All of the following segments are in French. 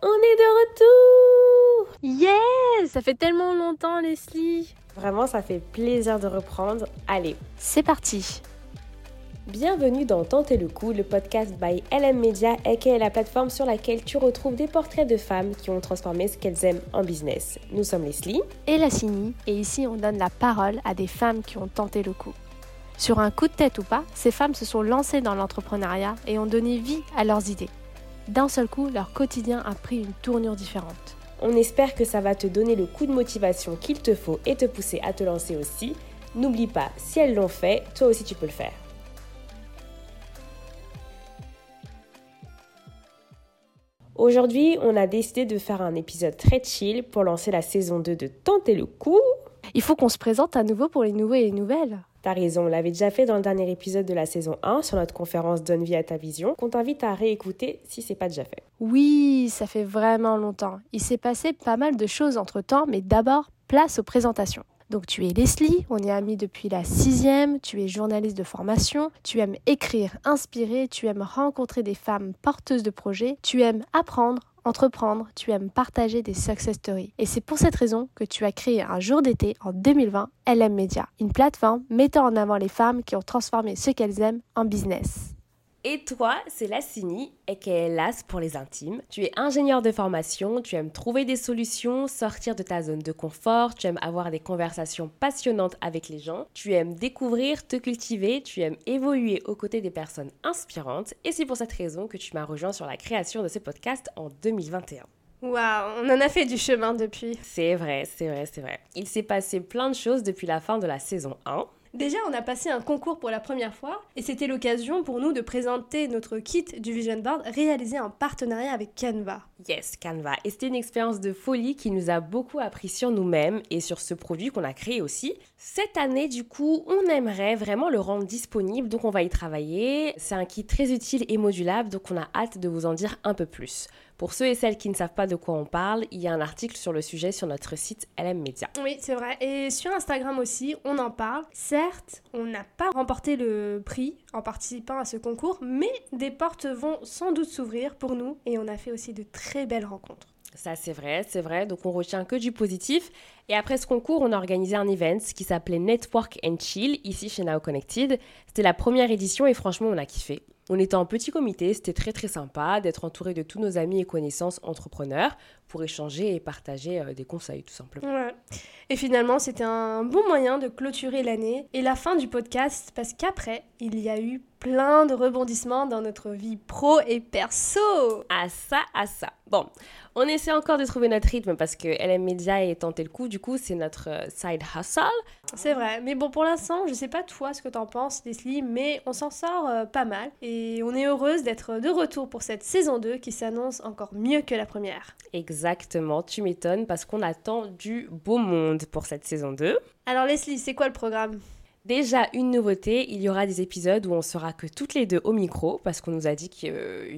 On est de retour Yes Ça fait tellement longtemps, Leslie Vraiment, ça fait plaisir de reprendre. Allez, c'est parti Bienvenue dans Tenter le coup, le podcast by LM Media, aka la plateforme sur laquelle tu retrouves des portraits de femmes qui ont transformé ce qu'elles aiment en business. Nous sommes Leslie et Lassini, et ici on donne la parole à des femmes qui ont tenté le coup. Sur un coup de tête ou pas, ces femmes se sont lancées dans l'entrepreneuriat et ont donné vie à leurs idées. D'un seul coup, leur quotidien a pris une tournure différente. On espère que ça va te donner le coup de motivation qu'il te faut et te pousser à te lancer aussi. N'oublie pas, si elles l'ont fait, toi aussi tu peux le faire. Aujourd'hui, on a décidé de faire un épisode très chill pour lancer la saison 2 de Tenter le coup. Il faut qu'on se présente à nouveau pour les nouveaux et les nouvelles. T'as raison, on l'avait déjà fait dans le dernier épisode de la saison 1 sur notre conférence Donne vie à ta vision, qu'on t'invite à réécouter si c'est pas déjà fait. Oui, ça fait vraiment longtemps. Il s'est passé pas mal de choses entre temps, mais d'abord, place aux présentations. Donc tu es Leslie, on est amis depuis la sixième, tu es journaliste de formation, tu aimes écrire, inspirer, tu aimes rencontrer des femmes porteuses de projets, tu aimes apprendre, entreprendre, tu aimes partager des success stories. Et c'est pour cette raison que tu as créé un jour d'été en 2020, LM Media, une plateforme mettant en avant les femmes qui ont transformé ce qu'elles aiment en business. Et toi, c'est Lassini, est LAS pour les intimes. Tu es ingénieur de formation, tu aimes trouver des solutions, sortir de ta zone de confort, tu aimes avoir des conversations passionnantes avec les gens, tu aimes découvrir, te cultiver, tu aimes évoluer aux côtés des personnes inspirantes. Et c'est pour cette raison que tu m'as rejoint sur la création de ce podcast en 2021. Waouh, on en a fait du chemin depuis. C'est vrai, c'est vrai, c'est vrai. Il s'est passé plein de choses depuis la fin de la saison 1. Déjà, on a passé un concours pour la première fois et c'était l'occasion pour nous de présenter notre kit du Vision Board réalisé en partenariat avec Canva. Yes, Canva. Et c'était une expérience de folie qui nous a beaucoup appris sur nous-mêmes et sur ce produit qu'on a créé aussi. Cette année, du coup, on aimerait vraiment le rendre disponible, donc on va y travailler. C'est un kit très utile et modulable, donc on a hâte de vous en dire un peu plus. Pour ceux et celles qui ne savent pas de quoi on parle, il y a un article sur le sujet sur notre site LM Media. Oui, c'est vrai. Et sur Instagram aussi, on en parle. Certes, on n'a pas remporté le prix en participant à ce concours, mais des portes vont sans doute s'ouvrir pour nous et on a fait aussi de très belles rencontres. Ça, c'est vrai, c'est vrai. Donc, on retient que du positif. Et après ce concours, on a organisé un event qui s'appelait Network and Chill, ici chez Now Connected. C'était la première édition et franchement, on a kiffé. On était en petit comité, c'était très très sympa d'être entouré de tous nos amis et connaissances entrepreneurs pour échanger et partager euh, des conseils tout simplement. Et finalement, c'était un bon moyen de clôturer l'année et la fin du podcast parce qu'après, il y a eu plein de rebondissements dans notre vie pro et perso. À ça, à ça. Bon, on essaie encore de trouver notre rythme parce que LM Media est tenté le coup. Du coup, c'est notre euh, side hustle. C'est vrai. Mais bon, pour l'instant, je sais pas toi ce que t'en penses, Leslie, mais on s'en sort euh, pas mal. Et on est heureuse d'être de retour pour cette saison 2 qui s'annonce encore mieux que la première. Exactement, tu m'étonnes parce qu'on attend du beau monde pour cette saison 2. Alors Leslie, c'est quoi le programme? Déjà, une nouveauté, il y aura des épisodes où on sera que toutes les deux au micro parce qu'on nous a dit que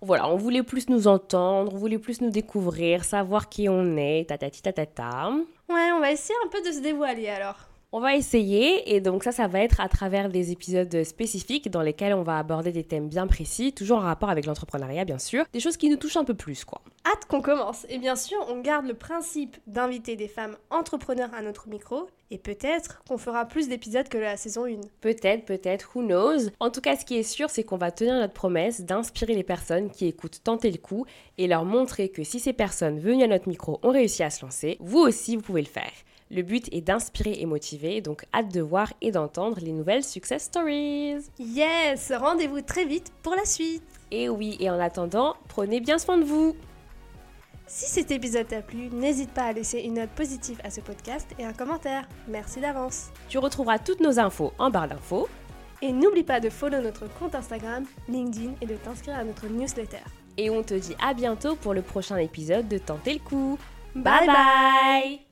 voilà, on voulait plus nous entendre, on voulait plus nous découvrir, savoir qui on est, tatati tatata. Ouais, on va essayer un peu de se dévoiler alors. On va essayer et donc ça, ça va être à travers des épisodes spécifiques dans lesquels on va aborder des thèmes bien précis, toujours en rapport avec l'entrepreneuriat bien sûr, des choses qui nous touchent un peu plus quoi. Hâte qu'on commence et bien sûr on garde le principe d'inviter des femmes entrepreneurs à notre micro et peut-être qu'on fera plus d'épisodes que la saison 1. Peut-être, peut-être, who knows? En tout cas, ce qui est sûr, c'est qu'on va tenir notre promesse d'inspirer les personnes qui écoutent tenter le coup et leur montrer que si ces personnes venues à notre micro ont réussi à se lancer, vous aussi vous pouvez le faire. Le but est d'inspirer et motiver, donc hâte de voir et d'entendre les nouvelles success stories. Yes, rendez-vous très vite pour la suite. Et oui, et en attendant, prenez bien soin de vous. Si cet épisode t'a plu, n'hésite pas à laisser une note positive à ce podcast et un commentaire. Merci d'avance. Tu retrouveras toutes nos infos en barre d'infos. Et n'oublie pas de follow notre compte Instagram, LinkedIn et de t'inscrire à notre newsletter. Et on te dit à bientôt pour le prochain épisode de Tenter le coup. bye, bye